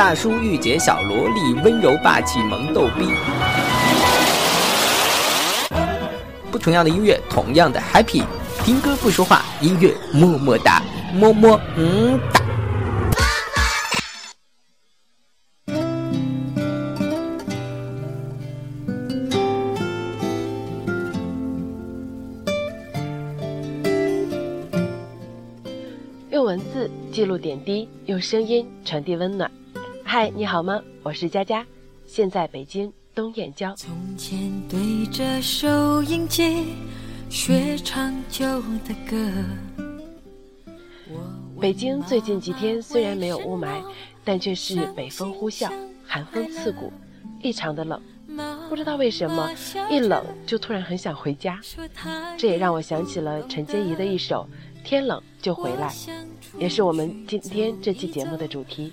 大叔御姐小萝莉，温柔霸气萌逗逼。不同样的音乐，同样的 happy。听歌不说话，音乐么么哒，么么嗯哒。用文字记录点滴，用声音传递温暖。嗨，你好吗？我是佳佳，现在北京东燕郊。从前对着收音机学唱旧的歌。北京最近几天虽然没有雾霾，但却是北风呼啸，寒风刺骨，异常的冷。不知道为什么，一冷就突然很想回家。这也让我想起了陈洁仪的一首《天冷就回来》，也是我们今天这期节目的主题。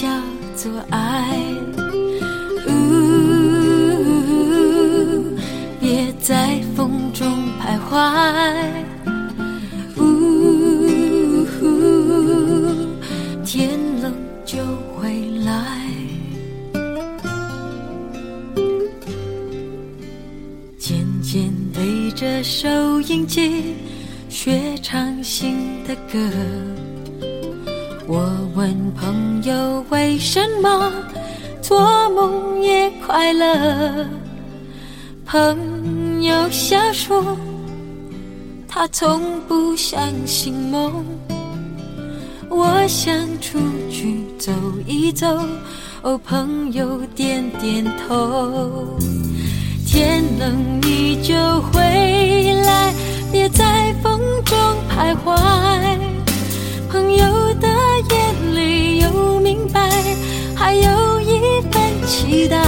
叫做爱。呜别在风中徘徊，呜，天冷就回来。渐渐对着收音机学唱新的歌，我问朋友为什么做梦也快乐。朋友笑说，他从不相信梦。我想出去走一走，哦，朋友点点头。天冷你就回来，别在风中徘徊。朋友的眼里有明白，还有一份期待。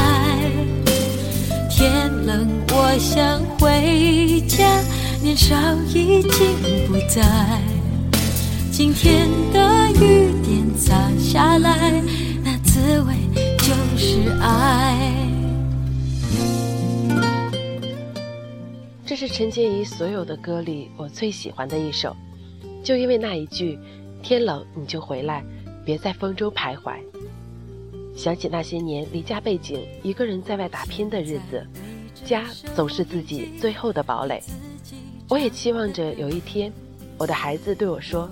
天冷，我想回家，年少已经不在。今天的雨点洒下来，那滋味就是爱。这是陈洁仪所有的歌里我最喜欢的一首，就因为那一句“天冷你就回来，别在风中徘徊”。想起那些年离家背井，一个人在外打拼的日子，家总是自己最后的堡垒。我也期望着有一天，我的孩子对我说：“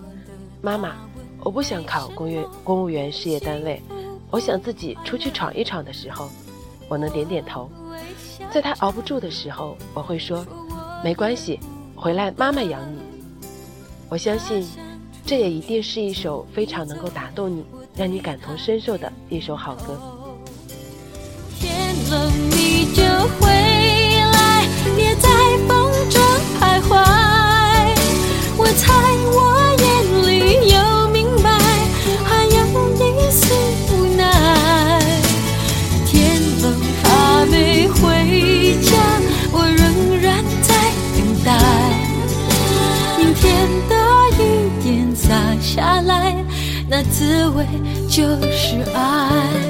妈妈，我不想考公员公务员事业单位，我想自己出去闯一闯的时候，我能点点头。”在他熬不住的时候，我会说：“没关系，回来妈妈养你。”我相信，这也一定是一首非常能够打动你。让你感同身受的一首好歌。天冷你就回来，别在风中徘徊。我猜下来。那滋味就是爱。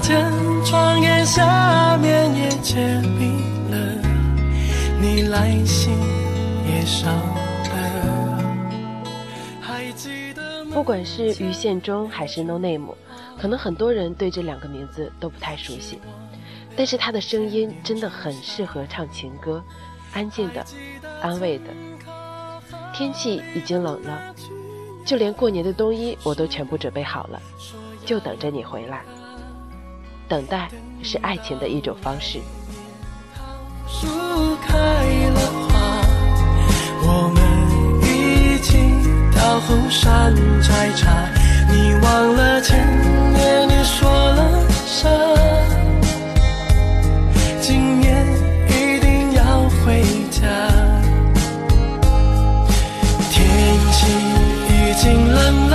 的房间窗沿下面也结冰了，你来信也少了。还记得不管是于宪忠还是 No Name，可能很多人对这两个名字都不太熟悉。但是他的声音真的很适合唱情歌，安静的，安慰的。天气已经冷了，就连过年的冬衣我都全部准备好了，就等着你回来。等待是爱情的一种方式。树开了花，我们一起到后山摘茶。你忘了前年你说了啥？今年一定要回家。天气已经冷了，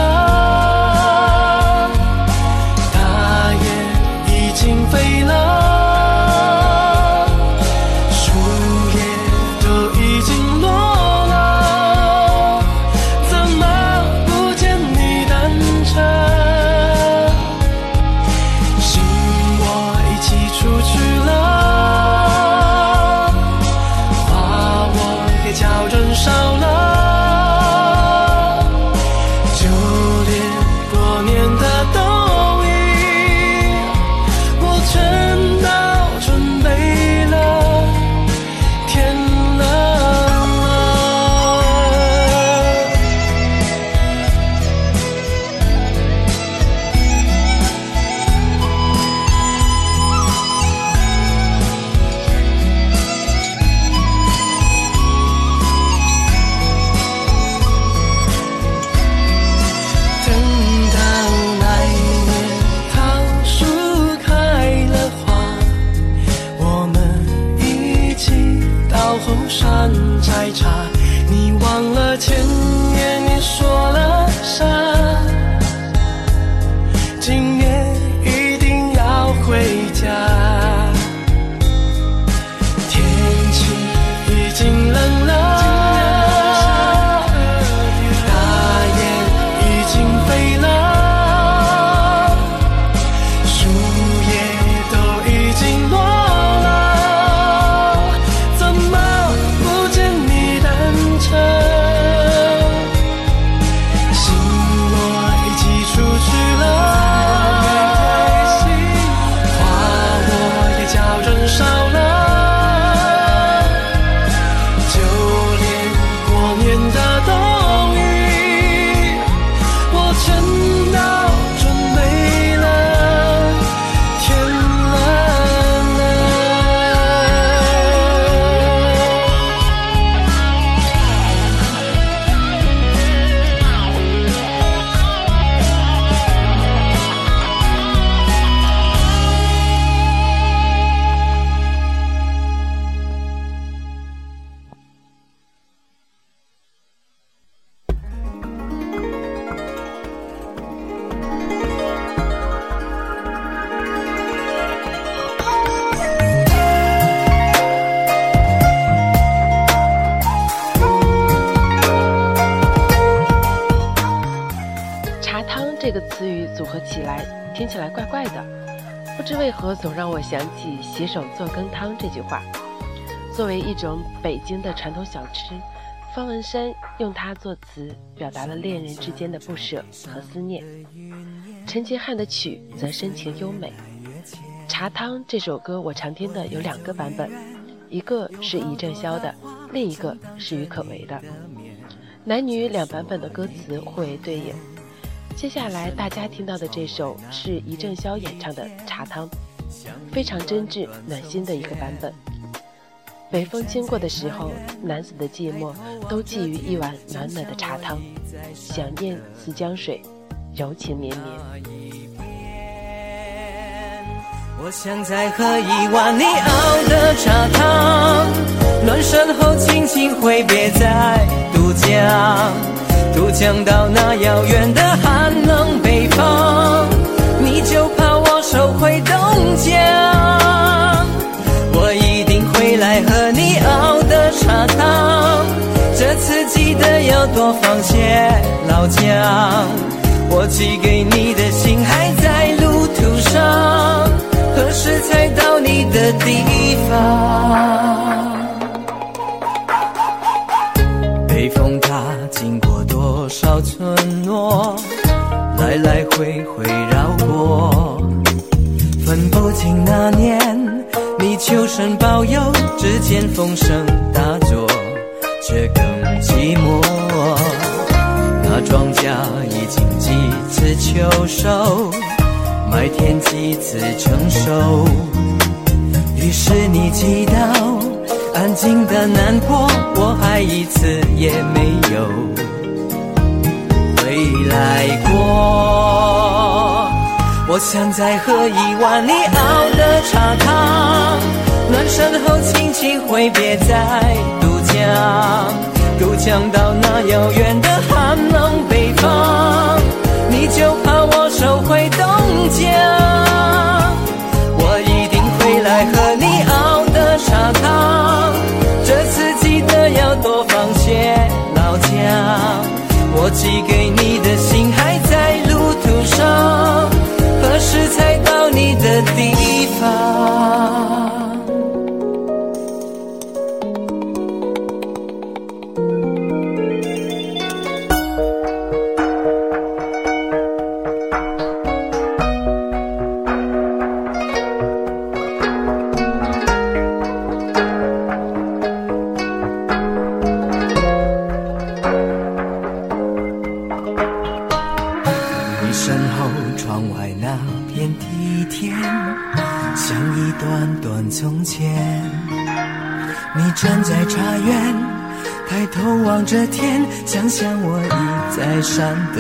总让我想起“洗手做羹汤”这句话。作为一种北京的传统小吃，方文山用它作词，表达了恋人之间的不舍和思念。陈杰汉的曲则深情优美。《茶汤》这首歌我常听的有两个版本，一个是余正宵的，另一个是郁可唯的。男女两版本的歌词互为对应。接下来大家听到的这首是余正宵演唱的《茶汤》，非常真挚暖心的一个版本。北风经过的时候，男子的寂寞都寄于一碗暖暖的茶汤，想念似江水，柔情绵绵。我想再喝一碗你熬的茶汤，暖身后轻轻挥别在渡江，渡江到那遥远的寒冷北方，多放些老姜。我寄给你的信还在路途上，何时才到你的地方？北风它经过多少村落，来来回回绕过，分不清那年你求神保佑，只见风声大作，却更寂寞。那庄稼已经几次秋收，麦田几次成熟。于是你祈祷，安静的难过，我还一次也没有回来过。我想再喝一碗你熬的茶汤，暖身后轻轻挥别在渡江，渡江到那遥远的寒冷北方，你就怕我收回东江。我一定会来和你熬的茶汤，这次记得要多放些老姜。我寄给你你站在茶园，抬头望着天，想想我已在山的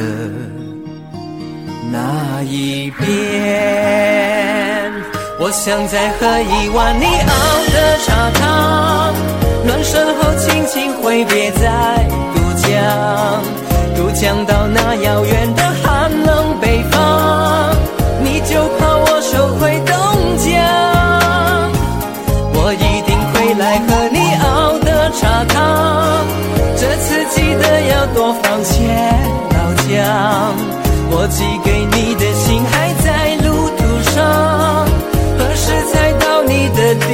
那一边。我想再喝一碗你熬的茶汤，暖身后轻轻挥别在渡江，渡江到那遥远的寒冷北方，你就怕我收回汤，这次记得要多放些老姜。我寄给你的信还在路途上，何时才到你的地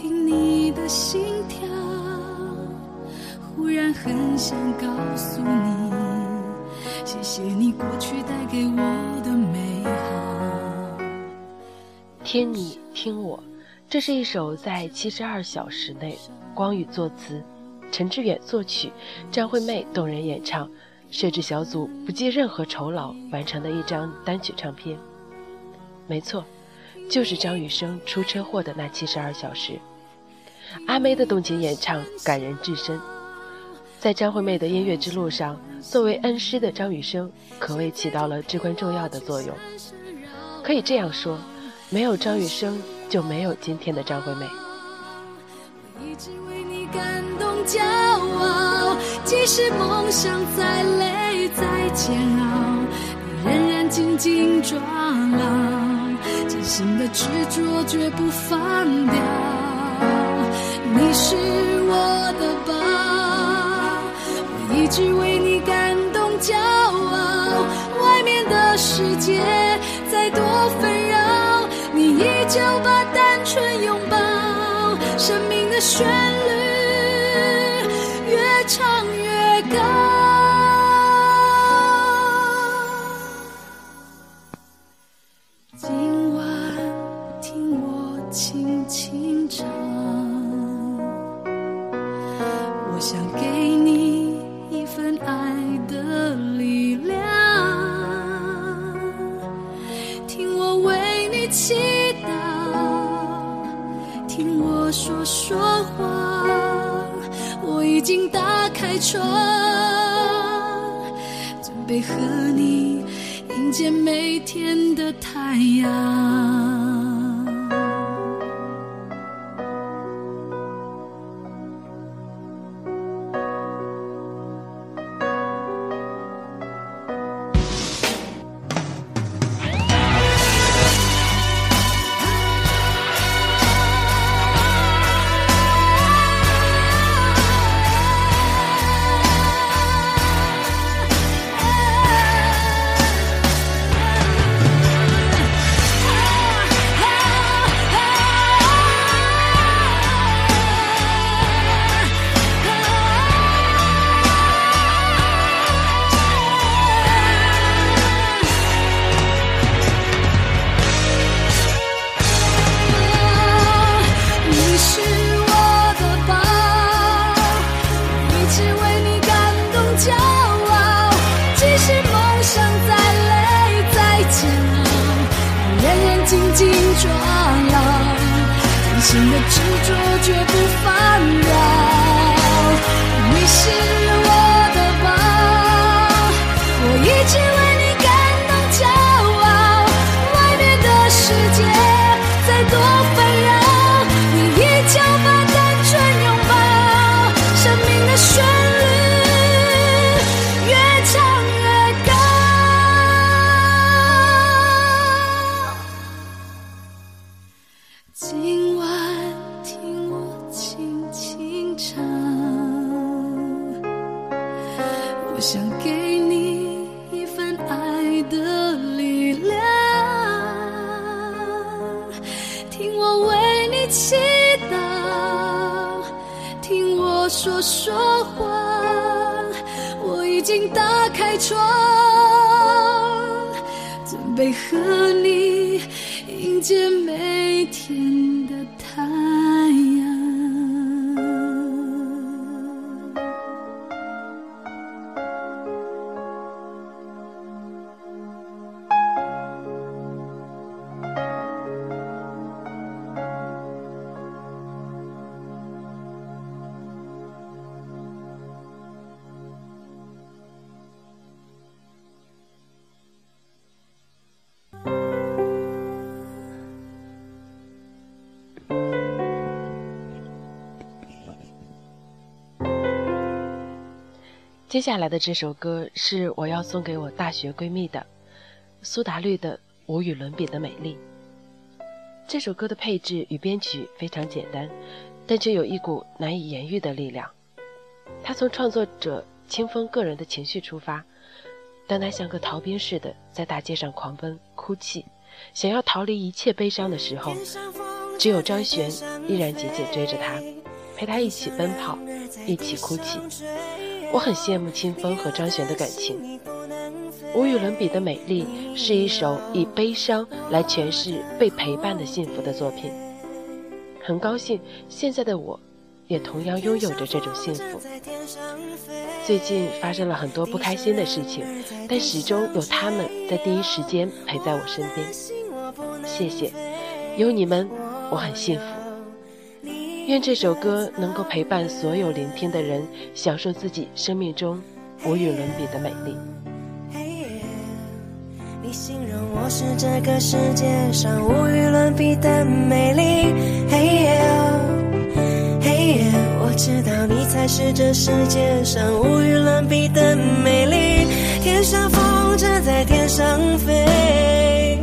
听你的心跳，忽然很想告诉你，谢谢你过去带给我的美好。听你听我，这是一首在七十二小时内，光宇作词，陈志远作曲，张惠妹动人演唱，摄制小组不计任何酬劳完成的一张单曲唱片。没错，就是张雨生出车祸的那七十二小时。阿妹的动情演唱感人至深，在张惠妹的音乐之路上，作为恩师的张雨生可谓起到了至关重要的作用。可以这样说。没有张雨生，就没有今天的张惠妹。感动骄傲，即使梦想再累再煎熬，你仍然紧紧抓牢，心的执着绝不放掉。你是我的宝，我一直为你感动骄傲，外面的世界再多纷扰。你依旧把单纯拥抱，生命的旋律越唱轻轻唱，我想给你一份爱的力量。听我为你祈祷，听我说说话，我已经打开窗，准备和你迎接每天的太阳。紧紧抓牢，真心的执着绝不放掉。你是说说话，我已经打开窗，准备和你迎接每天。接下来的这首歌是我要送给我大学闺蜜的，苏打绿的《无与伦比的美丽》。这首歌的配置与编曲非常简单，但却有一股难以言喻的力量。它从创作者清风个人的情绪出发，当他像个逃兵似的在大街上狂奔、哭泣，想要逃离一切悲伤的时候，只有张悬依然紧紧追着他，陪他一起奔跑，一起哭泣。我很羡慕清风和张悬的感情。无与伦比的美丽是一首以悲伤来诠释被陪伴的幸福的作品。很高兴现在的我，也同样拥有着这种幸福。最近发生了很多不开心的事情，但始终有他们在第一时间陪在我身边。谢谢，有你们，我很幸福。愿这首歌能够陪伴所有聆听的人，享受自己生命中无与伦比的美丽。你形容我是这个世界上无与伦比的美丽。嘿耶，嘿耶，我知道你才是这世界上无与伦比的美丽。天上风筝在天上飞，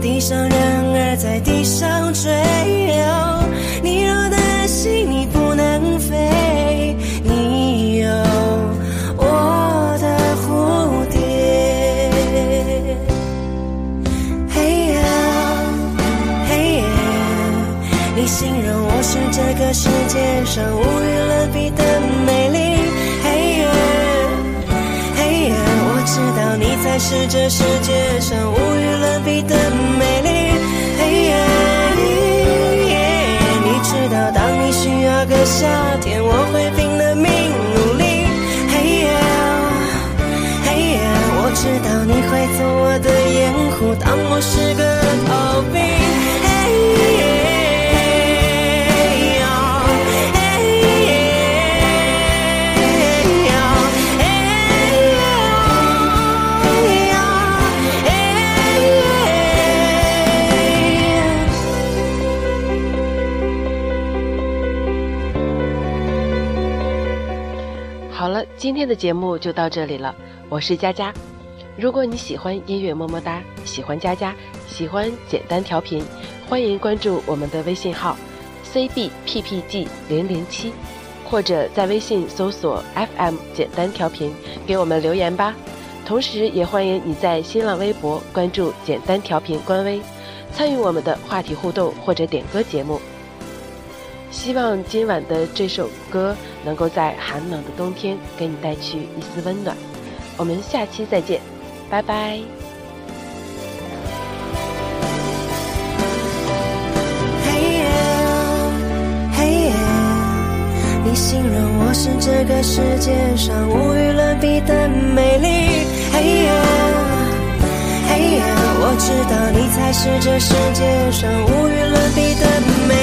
地上人儿在地上追。上无与伦比的美丽。嘿耶，嘿耶，我知道你才是这世界上无与伦比的美丽。嘿耶，耶，你知道当你需要个夏天，我会拼了命努力。嘿耶，嘿耶，我知道你。今天的节目就到这里了，我是佳佳。如果你喜欢音乐么么哒，喜欢佳佳，喜欢简单调频，欢迎关注我们的微信号 cbppg 零零七，或者在微信搜索 FM 简单调频，给我们留言吧。同时，也欢迎你在新浪微博关注简单调频官微，参与我们的话题互动或者点歌节目。希望今晚的这首歌能够在寒冷的冬天给你带去一丝温暖。我们下期再见，拜拜。嘿耶，嘿耶，你形容我是这个世界上无与伦比的美丽。嘿耶，嘿耶，我知道你才是这世界上无与伦比的美